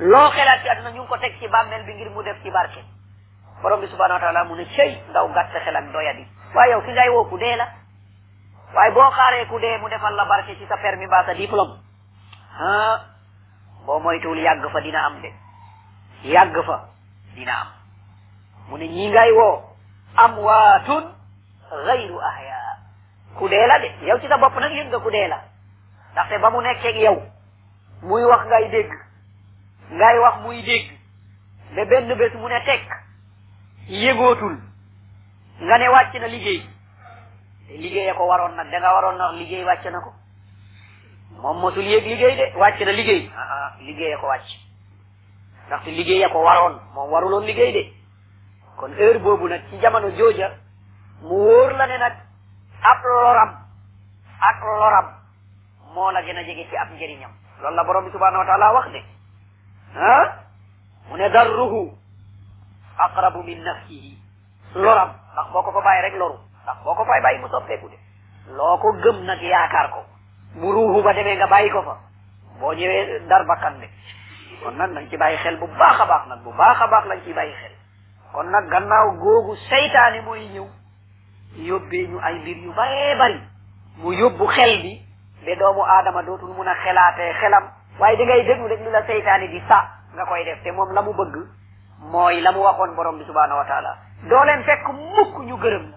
loo xelaat ci àdduna ñu ngi ko teg ci bàmmeel bi ngir mu def ci barke borom bi subhanahu wa taala mu ne cëy ndaw gàtt xel ak doyadi waaye yow ki ngay woo ku dee la waaye boo xaaree ku dee mu defal la barke ci sa permis ba sa diplôme ah boo moytuwul yàgg fa dina am de yàgg fa dina am mu ne ñi ngay woo amwaatun gayru ahya ku dee la de yow ci sa bopp nag yëg nga ku dee la ndaxte ba mu nekkeeg yow muy wax ngay dégg ngay wax muy dégg ba benn bés mu ne tekk yëgootul nga ne wàcc na liggéey te liggéey a ko waroon nag da nga waroon na wax liggéey wàcc na ko moom mosul yéeg liggéey de wàcc na liggéey ah ah liggéey a ko wàcc ndaxte liggéey a ko waroon moom waruloon liggéey de kon heure boobu nag ci jamono jooja mu wóor la ne nag ab loram ak loram moo la gën a jege ci ab njëriñam loolu la borom bi subhanahu wa taala wax de ah mu ne darruhu aqrabu min nafsihi loram ndax boo ko fa bàyyi rek loru ndax boo ko fay bàyyi mu soppeeku de loo ko gëm nag yaakaar ko bu ruuxu ba demee nga bàyyi ko fa boo ñëwee dar bakkan bi kon nag nañ ci bàyyi xel bu baax a baax nag bu baax a baax lañ ci bàyyi xel kon nag gannaaw googu seytaane mooy ñëw yóbbee ñu ay mbir yu baree bari mu yóbbu xel bi ba doomu aadama dootul mun a xelaatee xelam waaye da ngay déglu rek lu la seytaane di sa nga koy def te moom la mu bëgg mooy la mu waxoon borom bi subhaanahu wa taala doo leen fekk mukk ñu gërëm la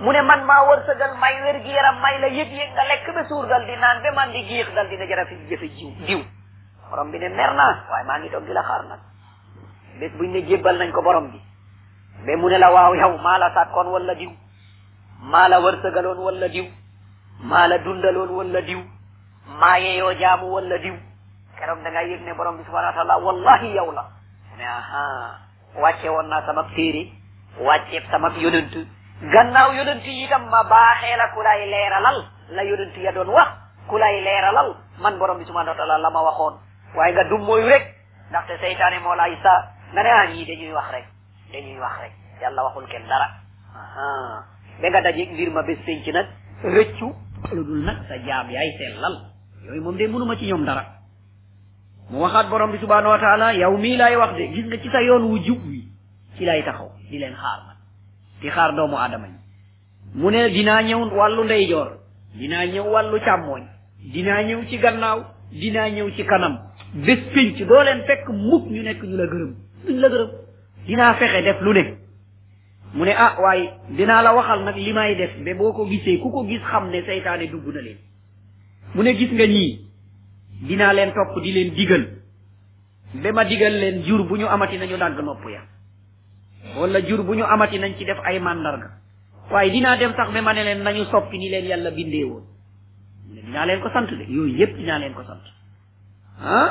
mu ne man maa wërsëgal may wér gi yaram may la yëg-yëg nga lekk ba suur dal di naan ba man di giix dal di na jara fi jëfe jiw diw borom bi ne mer naa waaye maa ngi toog di la xaar nag bés buñ ne jébbal nañ ko borom bi ba mu ne la waaw yow maa la sàkkoon wala diw maa la wërsëgaloon wala diw maa la dundaloon wala diw maa yeeyoo jaamu wala diw keroog da nga yëg ne borom bi subhanahu wa taala wallahi yow la mu ne aha wàcce woon naa sama téere wàcceeb sama yonent gannaaw yonent yi itam ma baaxee la ku lay leeralal la yonent ya doon wax ku lay leeralal man borom bi subhanahu wa taala la ma waxoon waaye nga dum mooyu rek ndaxte seytaane moo lay sa nga ne ah ñii dañuy wax rek dañuy wax rek yàlla waxul kenn dara aha ba nga dajeeg mbir ma bés penc nag rëccu lu dul nag sa jaam yaay sellal yooyu moom de mënuma ci ñoom dara mu waxaat borom bi subhanahu wa taala yow mii laay wax de gis nga ci sa yoon wu jub wi ci lay taxaw di leen xaar man di xaar doomu aadama ñi mu ne dinaa ñëw wàllu ndeyjoor dinaa ñëw wàllu càmmooñ dinaa ñëw ci gannaaw dinaa ñëw ci kanam bés pinc doo leen fekk mukk ñu nekk ñu la gërëm duñ la gërëm dinaa fexe def lu ne mu ne ah waaye dinaa la waxal nag li may def ba boo ko gisee ku ko gis xam ne seytaane dugg na leen mu ne gis nga ñii dinaa leen topp di leen digal ba ma digal leen jur bu ñu amati nañu dàgg nopp ya wala jur bu ñu amati nañ ci def ay màndarga waaye dinaa dem sax ba ma ne leen nañu soppi ni leen yàlla bindee woon mu ne dinaa leen ko sant de yooyu yépp dinaa leen ko sant ah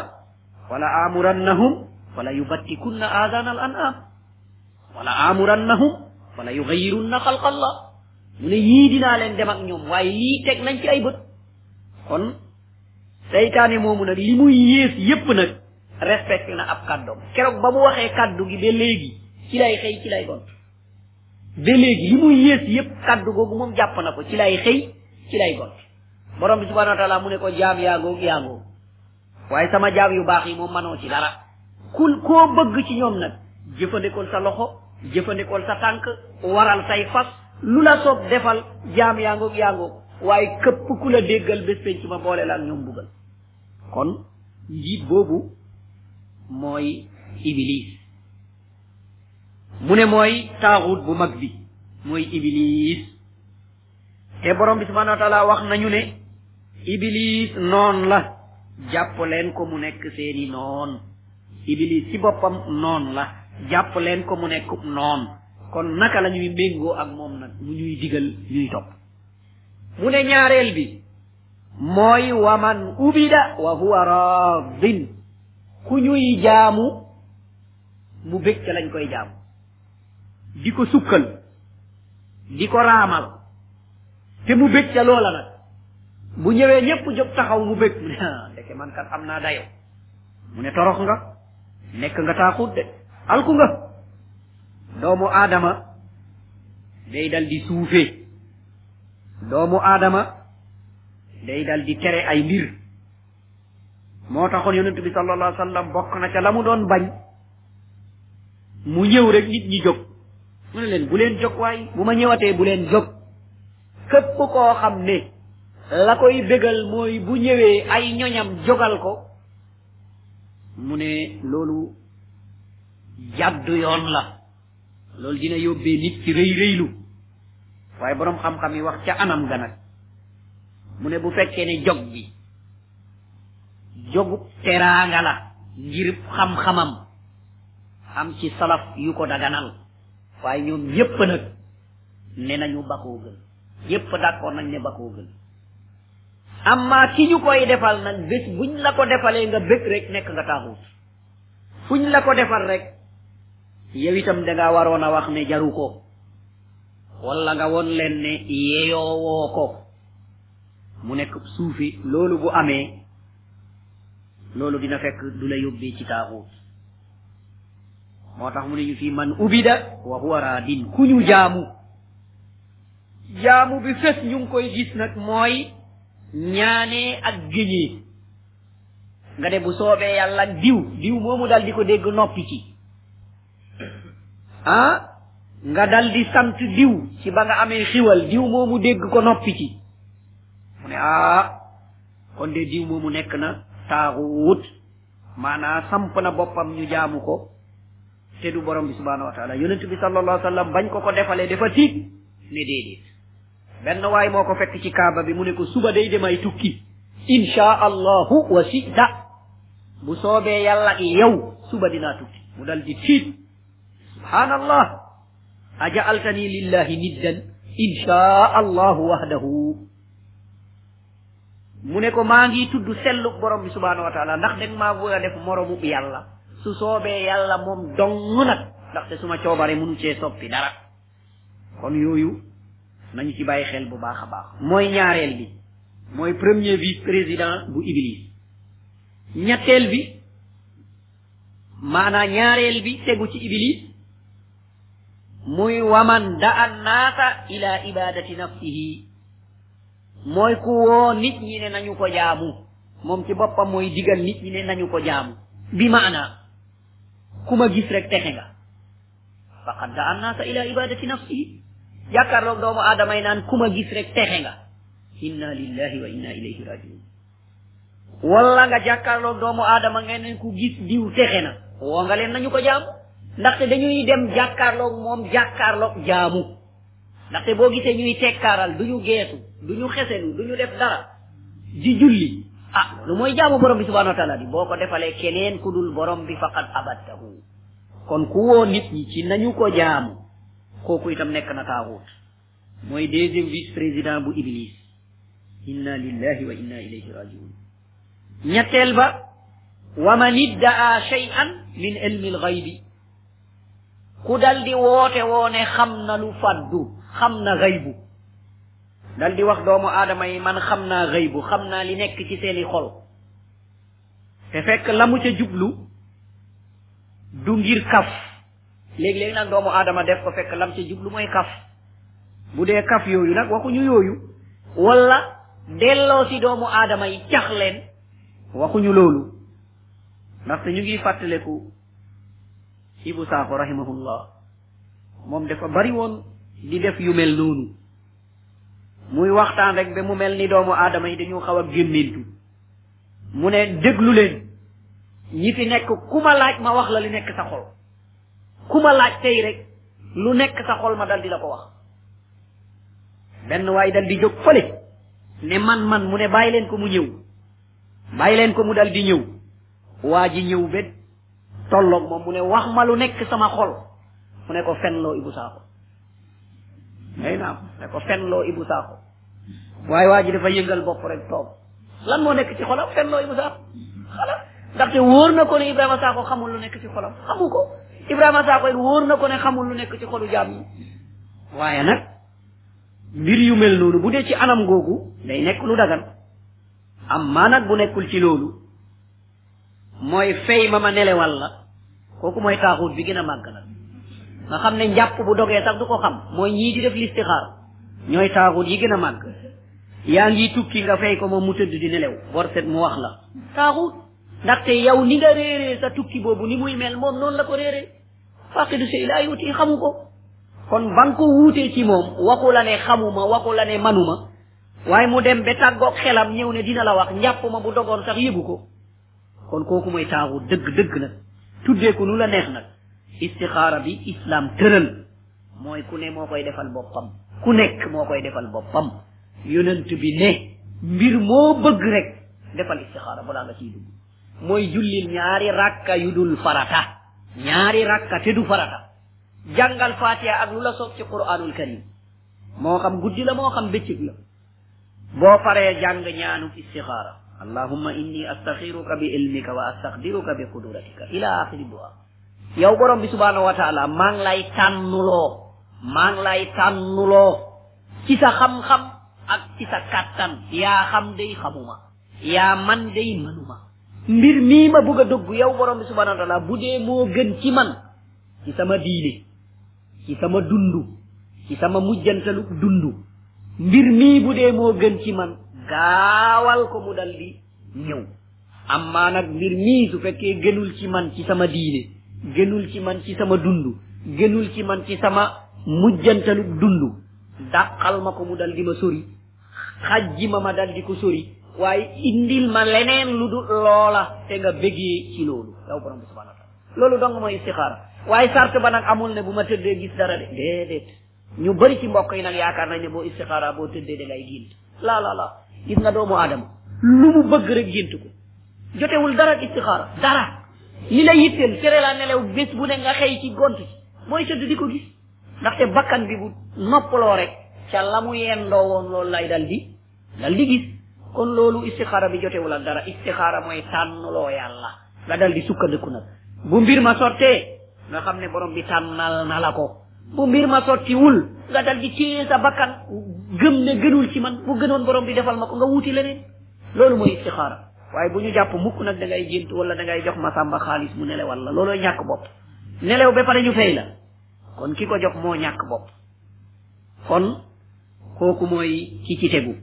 wala amurannahum wala yubattikunna aadana al an'am wala amurannahum wala yugayyirunna xalqa allah mu ne yii dinaa leen dem ak ñoom waaye lii teg nañ ci ay bët kon seytaane moomu nag li muy yées yépp nag respecté na ab kàddoom keroog ba mu waxee kàddu gi ba léegi ci lay xëy ci lay gont ba léegi li muy yées yépp kàddu googu moom jàpp na ko ci lay xëy ci lay gont borom bi subhanahu wa taala mu ne ko jaam yaa ngoog yaa ngoog waaye sama jaam yu baax yi moom manoo ci dara ku koo bëgg ci ñoom nag jëfandikool sa loxo jëfandikool sa tànk waral say fas lu la soob defal jaam yaa ngoog yaa ngoog waaye këpp ku la déggal bés penc ma boole la ak ñoom mbugal kon njiit boobu mooy iblis mu ne mooy taaxut bu mag bi mooy iblis te borom bi subhanahu wa taala wax nañu ne iblis noon la jàpp leen ko mu nekk seeni noon iblis ci boppam noon la jàpp leen ko mu nekk noon kon naka la ñuy méngoo ak moom nag mu ñuy digal ñuy topp mu ne ñaareel bi mooy waman ubida wa huwa raadin ku ñuy jaamu mu bég ca lañ koy jaamu di ko sukkal di ko raamal te mu bég ca loola nag bu ñëwee ñépp jóg taxaw mu bég mu ne ah ndeke man kat am naa dayo mu ne torox nga nekk nga taaxut de alku nga doomu aadama day dal di suufee doomu aadama day dal di tere ay mbir moo taxoon yonent bi sallallahu alayhi wa sallam bokk na ca la mu doon bañ mu ñëw rek nit ñi jóg mu ne leen bu leen jóg waay bu ma ñëwatee bu leen jóg képp koo xam ne la koy bégal mooy bu ñëwee ay ñoñam jógal ko mu ne loolu jàddu yoon la loolu dina yóbbee nit ci rëy rëylu waaye boroom xam-xam yi wax ca anam ga nag mu ne bu fekkee ne jog bi jogu teraanga la ngir xam-xamam am ci salaf yu ko daganal waaye ñoom ñépp nag ne nañu bakoo gën yépp d'accord nañ ne bakoo gën amma ki ñu koy defal nag bés buñ la ko defalee nga bëgg rek nekk nga taaxut fuñ la ko defal rek yow itam da nga waroon a wax ne jaru ko wala nga won leen ne yeeyoo woo ko mu nekk suufi loolu bu amee loolu dina fekk du la yóbbee ci taaxuut moo tax mu ne ñu fii man ubida wa huwa raadin ku ñu jaamu jaamu bi fes ñu ngi koy gis nag mooy ñaanee ak géñee nga ne bu soobee yàlla diw diw moomu dal di ko dégg noppi ci ah nga dal di sant diw ci ba nga amee xiwal diw moomu dégg ko noppi ci mu ne ah kon de diw moomu nekk na taaxu wut maanaa samp na boppam ñu jaamu ko te du borom bi subhanahu wa taala yonent bi sallallahu alayhi wa sallam bañ ko ko defalee dafa tiit ne déedéet benn waay moo ko fekk ci kaaba bi mu ne ko suba day dem ay tukki insha allahu wa sita bu soobee yàlla ak yow suba dinaa tukki mu dal di tiit subhaanallah ajaaltani lillahi niddan insha allahu wahdahu mu ne ko maa ngi tudd sellu borom bi subhaanahu wa taala ndax deg maa bëgg a def moromu yàlla su soobee yàlla moom dong nag ndaxte suma coobare munu cee soppi dara kon yooyu nañu ci bàyyi xel bu baax a baax mooy ñaareel bi mooy premier vice président bu iblis ñetteel bi maanaa ñaareel bi tegu ci iblis muy waman da an naasa ila ibadati nafsihi mooy ku woo nit ñi ne nañu ko jaamu moom ci boppam mooy digal nit ñi ne nañu ko jaamu bi maanaa ku ma gis rek texe nga faqad da annaaka ila ibadati nafsihi jàkkaarloog doomu aadama yi naan ku ma gis rek texe nga inna lillahi wa inna ilayhi rajiun wala nga jàkkaarloog doomu aadama nga ne ku gis diw texe na woo nga leen nañu ko jaamu ndaxte dañuy dem jàkkaarloog moom jàkkaarloog jaamu ndaxte boo gisee ñuy tekkaaral du ñu geetu du ñu xeselu du ñu def dara di julli ah loolu mooy jaamu borom bi subhanahu wa taala di boo ko defalee keneen ku dul borom bi faqad abattahu kon ku woo nit ñi ci nañu ko jaamu kooku itam nekk na taaxuut mooy deuxième vice président bu iblis inna lillahi wa inna ilayhi rajiun ñetteel ba wa man iddaa shay'an min ilmi alxaybi ku dal di woote woo ne xam na lu faddu xam na xaybu dal di wax doomu aadama yi man xam naa xaybu xam naa li nekk ci seeni xol te fekk la mu ca jublu du ngir kaf léegi-léegi nag doomu aadama def ko fekk lam ca jublu mooy kaf bu dee kaf yooyu nag waxuñu yooyu wala delloo si doomu aadama yi cax leen waxuñu loolu ndaxte ñu ngi fàttaleku ibu saako rahimahullah moom dafa bari woon di def yu mel noonu muy waxtaan rek ba mu mel ni doomu aadama yi dañu xaw a gémmintu mu ne déglu leen ñi fi nekk ku ma laaj ma wax la li nekk sa xol ku ma laaj tey rek lu nekk sa xol ma dal di la ko wax benn waay dal di jóg fële ne man man mu ne bàyyi leen ko mu ñëw bàyyi leen ko mu dal di ñëw waa ji ñëw ba tolloog moom mu ne wax ma lu nekk sama xol mu ne ko fenloo Ibou Sakho may naa ko ne ko fenloo Ibu Saaxo waaye waa ji dafa yëngal bopp rek toog lan moo nekk ci xolam fenloo Ibu Saaxo xala ndaxte wóor na ko ne Ibrahima Saaxo xamul lu nekk ci xolam xamu ko Ibrahima Saaxo it wóor na ko ne xamul lu nekk ci xolu jaam yi waaye nag mbir yu mel noonu bu dee ci anam googu day nekk lu dagan am maa nag bu nekkul ci loolu mooy fay ma ma nelewal la kooku mooy taaxuut bi gën a màgg la nga xam ne njàpp bu dogee sax du ko xam mooy ñii di def listixaar ñooy taaxuut yi gën a màgg yaa ngi tukki nga fay ko moom mu tëdd di nelew bor set mu wax la taaxuut ndaxte yow ni nga réeree sa tukki boobu ni muy mel moom noonu la ko réeree faqidu sey laa yuti xamu ko kon ba nga ko wuutee ci moom waxu la ne xamuma waxu la ne manuma waaye mu dem ba tàggoog xelam ñëw ne dina la wax njàpp ma bu dogoon sax yëgu ko kon kooku mooy taaxu dëgg dëgg nag tuddee ko nu la neex nag istixaara bi islam tëral mooy ku ne moo koy defal boppam ku nekk moo koy defal boppam yonent bi ne mbir moo bëgg rek defal istixaara balaa nga ciy dugg mooy jullil ñaari rakka yu dul farata ñaari rakka te du farata jàngal fatiha ak lu la soob ci quranul karim moo xam guddi la moo xam bëccëg la boo paree jàng ñaanu istixaara allahumma inni astaxiruka bi ilmika wa astaqdiruka bi qudratika ila axiri du'a yow borom bi subhanahu wa taala maa ngi lay tànnuloo maa ngi lay tànnuloo ci sa xam-xam ak ci sa kàttan yaa xam day xamuma yaa man day manuma mbir mii ma bëgg a dugg yow borom bi subhanahu wa taala bu dee moo gën ci man ci sama diine ci sama dund ci sama mujjantalu dund mbir mii bu dee moo gën ci man gaawal ko mu dal di ñëw amma nag mbir mii su fekkee gënul ci man ci sama diine gënul ci man ci sama dund gënul ci man ci sama mujjantalu dund dàqal ma ko mu dal di ma sori xajji ma ma dal di ko sori waaye indil ma leneen lu du loola te nga bëggee ci loolu yow borom bi subhanahu wa taala loolu dong mooy istixaara waaye sart ba nag amul ne bu ma tëddee gis dara de déedéet ñu bëri ci mbokk yi nag yaakaar nañ ne boo istixaara boo tëddee da ngay gént laa laa laa gis nga doomu aadama lu mu bëgg rek gént ko jotewul dara ak istixaara dara li la yitteel tere laa nelew bés bu ne nga xëy ci gont ci mooy tëdd di ko gis ndaxte bakkan bi bu noppaloo rek ca la mu yendoo woon loolu lay dal di dal di gis kon loolu istixaara bi jotewul ak dara istixaara mooy tànnuloo yàlla nga dal di sukkandiku nag bu mbir ma sottee nga xam ne borom bi tànnal na la ko bu mbir ma sottiwul nga dal di téye sa bakkan gëm ne gënul ci man bu gënoon borom bi defal ma ko nga wuti leneen loolu mooy istixaara waaye bu ñu jàpp mukk nag da ngay gént wala da ngay jox ma sàmba xaalis mu nelewal la loolooy ñàkk bopp nelew ba pare ñu fay la kon ki ko jox moo ñàkk bopp kon kooku mooy ki ci tegu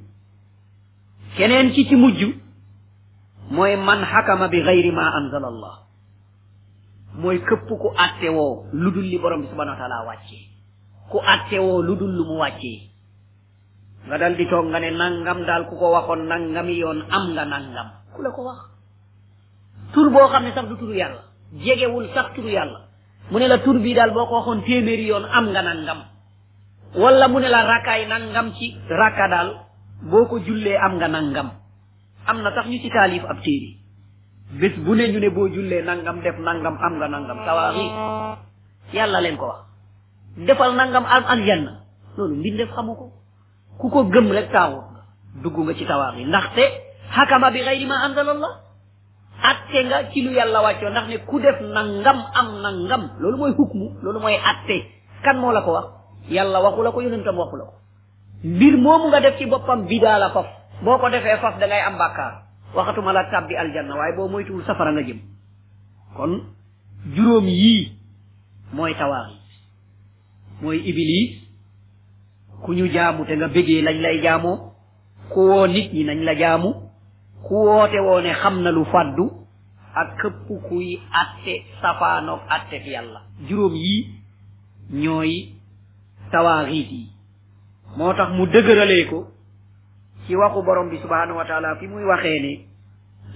keneen ci ci mujj mooy man xakama bi gayri ma anzala allah mooy këpp ku àtte woo lu dul li borom bi subhanahu wa taala wàccee ku àtte woo lu dul lu mu wàccee nga dal di toog nga ne nangam daal ku ko waxoon nangami yoon am nga nangam ku la ko wax tur boo xam ne sax du turu yàlla jegewul sax turu yàlla mu ne la tur bii daal boo ko waxoon téeméeri yoon am nga nangam wala mu ne la rakkaay nangam ci rakka daal boo ko jullee am nga nangam am na sax ñu ci taalif ab téere bés bu ne ñu ne boo jullee nangam def nangam am nga nangam tawaaxi yàlla leen ko wax defal nangam am aljanna loolu mbindeef xamu ko ku ko gëm rek taaxut nga dugg nga ci tawaar yi ndaxte xakama bi xayri ma anzalallah atte nga ci lu yàlla wàccoo ndax ne ku def nangam am nangam loolu mooy hukmu loolu mooy atte kan moo la ko wax yàlla waxu la ko yonentam waxu la ko mbir moomu nga def ci boppam bidaa la faf boo ko defee faf da ngay am bàkkaar waxatuma la tàbbi aljanna waaye boo moytuwul safara nga jëm kon juróom yii mooy tawaar yi mooy iblis ku ñu jaamu te nga bëggee lañ lay jaamoo ku woo nit ñi nañ la jaamu ku woote woo ne xam na lu fàddu ak këpp kuy atte safaanoog atte fi yàlla juróom yi ñooy tawaaxiit yi moo tax mu dëgëralee ko ci waxu borom bi subhanahu wa taala fi muy waxee ne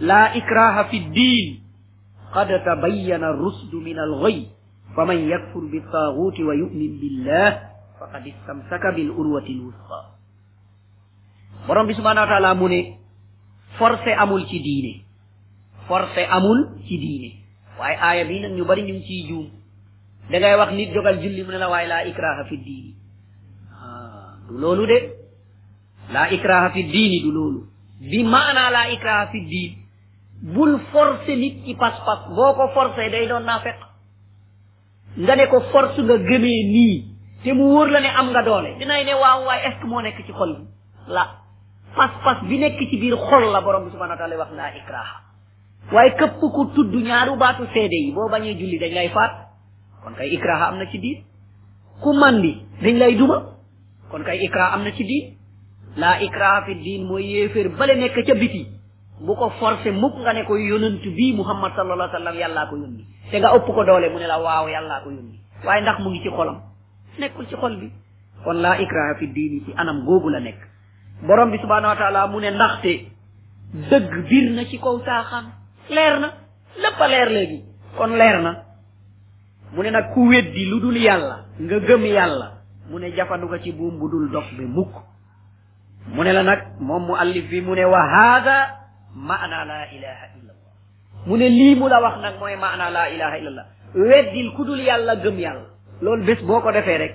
laa ikraha fi diin qad tabayyana rusdu min al ghayb fa man yakfur bi taaguuti wa yumin billah faqad istamsaka bil urwati l wusqa borom bi subhanahu wa taala mu ne forcé amul ci diine forcé amul ci diine waaye aaya bi nag ñu bari ñu ngi ciy juum da ngay wax nit jogal julli mu ne la waaye laa ikraha fi diini ah du loolu de laa ikraha fi diini du loolu bi maanaa laa ikraha fi diin bul forcé nit ci pas-pas boo ko forcé day doon naa fekk nga ne ko force nga gëmee nii te mu wóor la ne am nga doole dinay ne waaw waaye est moo nekk ci xol bi la pas-pas bi nekk ci biir xol la borom bi subhanahu wa taala wax laa ikraha waaye képp ku tudd ñaaru baatu seede yi boo bañee julli dañ lay faat kon kay ikraha am na ci biir ku mandi dañ lay duma kon kay ikra am na ci diin laa ikra fi diin mooy yéeféer bale nekk ca biti bu ko forcé mukk nga ne ko yonent bii muhammad sallallahu alayhi wa sallam yàllaa ko yónni te nga ëpp ko doole mu ne la waaw yàllaa ko yónni waaye ndax mu ngi ci xolam nekkul ci xol bi kon laa ikraha fi diini ci anam googu la nekk borom bi subhanahu wa taala mu ne ndaxte dëgg bir na ci kaw taaxaan leer na lépp a leer léegi kon leer na mu ne nag ku weddi lu dul yàlla nga gëm yàlla mu ne jafandu nga ci buum bu dul dog bi mukk mu ne la nag moom mu allif bi mu ne wa haada maana laa ilaha illa allah mu ne lii mu la wax nag mooy maana laa ilaha illa allah weddil ku dul yàlla gëm yàlla loolu bés boo ko defee rek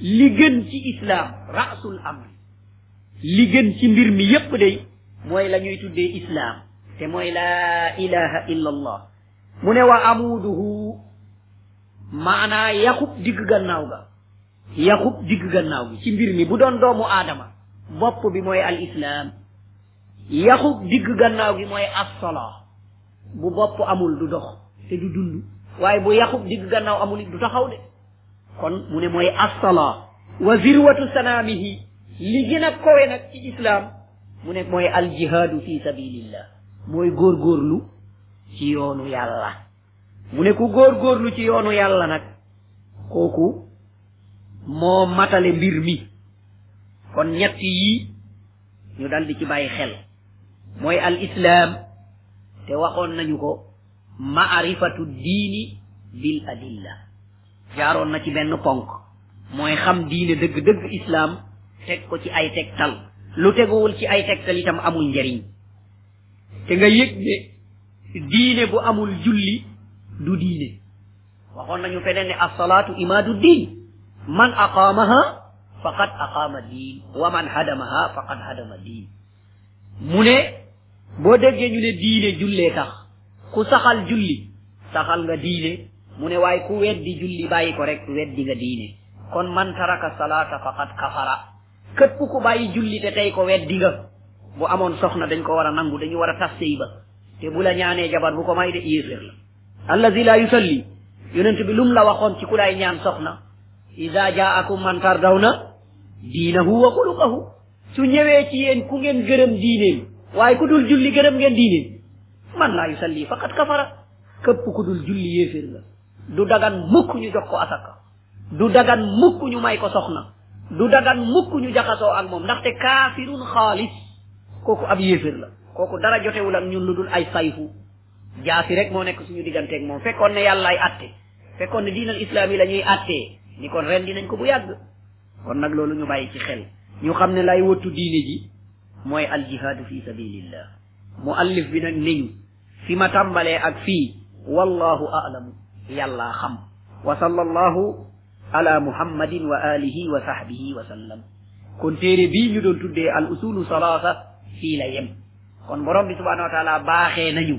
li gën ci islaam rasul amri li gën ci mbir mi yépp day mooy la ñuy tuddee islaam te mooy laa ilaha illa allah mu ne wa amuduhu maanaa yaxub digg gannaaw ga yaxub digg gannaaw gi ci mbir mi bu doon doomu aadama bopp bi mooy al islaam yaxub digg gannaaw gi mooy assola bu bopp amul du dox te du dund waaye bu yaxub digg gannaaw amul it du taxaw de kon mu ne mooy assalaa wa zirwatu sanaamihi li gën a kowe nag ci islaam mu ne mooy aljihaadu fi sabilillah mooy góorgóorlu ci yoonu yàlla mu ne ku góorgóorlu ci yoonu yàlla nag kooku moo matale mbir mi kon ñett yi ñu dal di ci bàyyi xel mooy al islaam te waxoon nañu ko maarifatu diini bil adilla jaaroon na ci benn ponk mooy xam diine dëgg-dëgg islaam teg ko ci ay tegtal lu teguwul ci ay tegtal itam amul njariñ te nga yëg ne diine bu amul julli du diine waxoon nañu feneen ne assalaatu imaadu diin man aqaamaha faqad aqaama diin wa man hadamaha faqad hadama diin mu ne boo déggee ñu ne diine jullee tax ku saxal julli saxal nga diine mu ne waaye ku weddi julli bàyyi ko rek weddi nga diine kon man taraka salaata faqad kafara képp ku bàyyi julli te tey ko weddi nga bu amoon soxna dañ ko war a nangu dañu war a tas sëy ba te bu la ñaanee jabar bu ko may de yéeféer la allazi la yusalli yonent bi lum la waxoon ci ku lay ñaan soxna ida jaakum man tardawna diinahu wa xuluqahu su ñëwee ci yéen ku ngeen gërëm diineem waaye ku dul julli gërëm ngeen diineem man laa yusalli faqat kafara këpp ku dul julli yéeféer la du dagan mukk ñu jox ko asaka du dagan mukk ñu may ko soxna du dagan mukk ñu jaxasoo ak moom ndaxte kaafirun xaalis kooku ab yéeféer la kooku dara jotewul ak ñun lu dul ay sayfu jaasi rek moo nekk suñu digganteeg moom fekkoon ne yàllaay atte fekkoon ne diinal islaam yi la ñuy attee ni kon ren dinañ ko bu yàgg kon nag loolu ñu bàyyi ci xel ñu xam ne lay wëttu diine ji mooy aljihaadu fi sabilillah mu allif bi nag niñ fi ma tàmbalee ak fii wallahu alamu yàllaa xam wa sallallahu ala muhammadin wa alihi wa sahbihi wa sallam kon téere bii ñu doon tuddee al usulu salaasa fii la yem kon borom bi subhanahu wa taala baaxee nañu